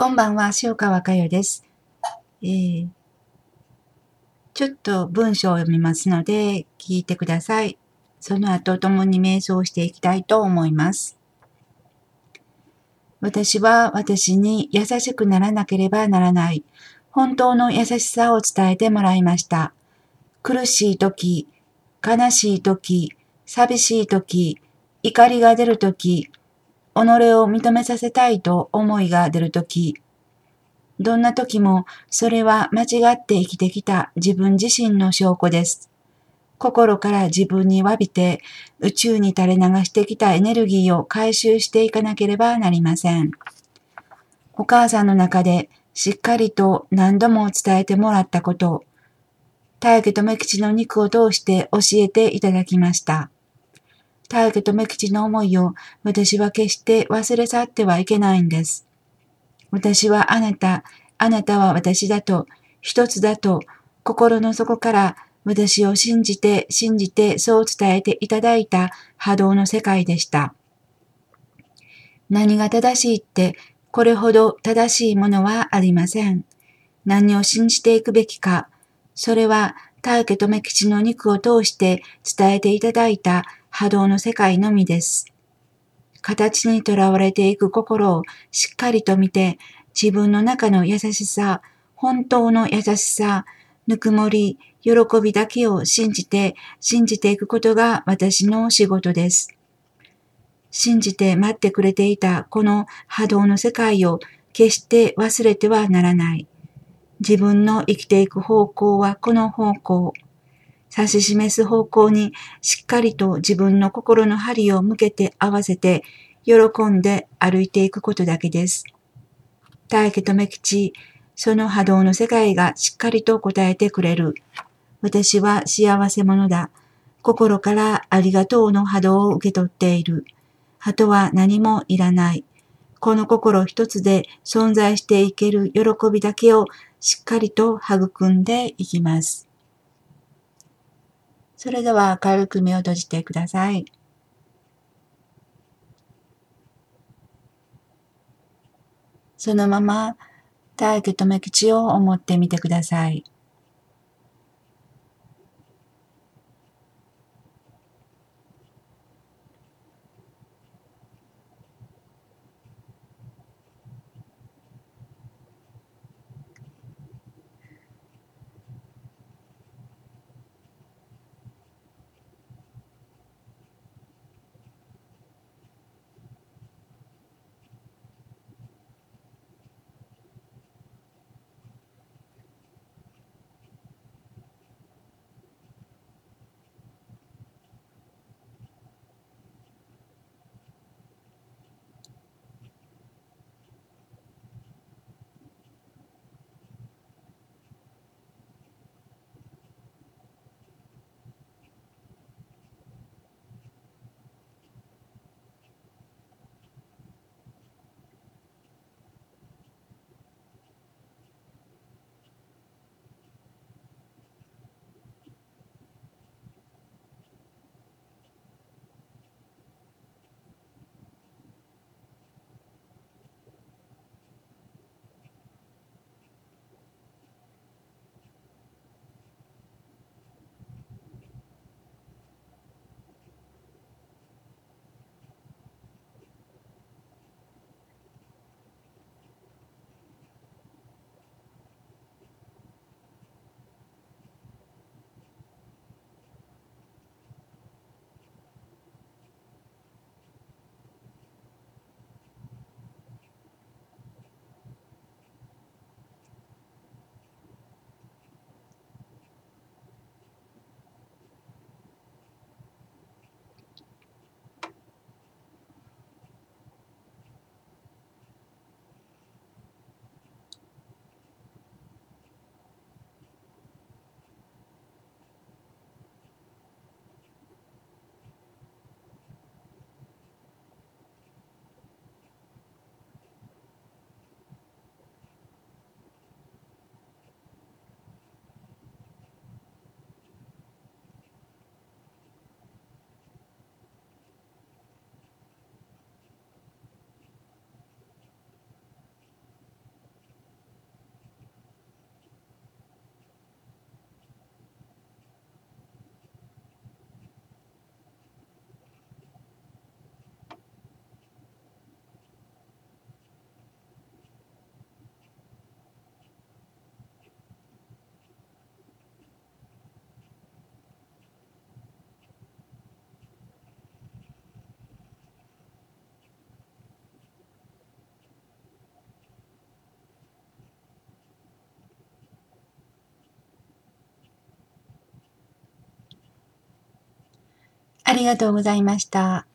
こんばんは、塩川佳代です。えー、ちょっと文章を読みますので、聞いてください。その後、共に瞑想していきたいと思います。私は私に優しくならなければならない。本当の優しさを伝えてもらいました。苦しい時、悲しい時、寂しい時、怒りが出る時、己を認めさせたいと思いが出る時、どんな時もそれは間違って生きてきた自分自身の証拠です。心から自分に詫びて宇宙に垂れ流してきたエネルギーを回収していかなければなりません。お母さんの中でしっかりと何度も伝えてもらったこと、大家め吉の肉を通して教えていただきました。大家め吉の思いを私は決して忘れ去ってはいけないんです。私はあなた、あなたは私だと、一つだと、心の底から私を信じて信じてそう伝えていただいた波動の世界でした。何が正しいってこれほど正しいものはありません。何を信じていくべきか、それは大家留吉の肉を通して伝えていただいた波動の世界のみです。形にとらわれていく心をしっかりと見て、自分の中の優しさ、本当の優しさ、ぬくもり、喜びだけを信じて、信じていくことが私の仕事です。信じて待ってくれていたこの波動の世界を決して忘れてはならない。自分の生きていく方向はこの方向。指し示す方向にしっかりと自分の心の針を向けて合わせて喜んで歩いていくことだけです。大家め吉、その波動の世界がしっかりと答えてくれる。私は幸せ者だ。心からありがとうの波動を受け取っている。あとは何もいらない。この心一つで存在していける喜びだけをしっかりと育んでいきます。それでは明るく目を閉じてください。そのまま大家留吉を思ってみてください。ありがとうございました。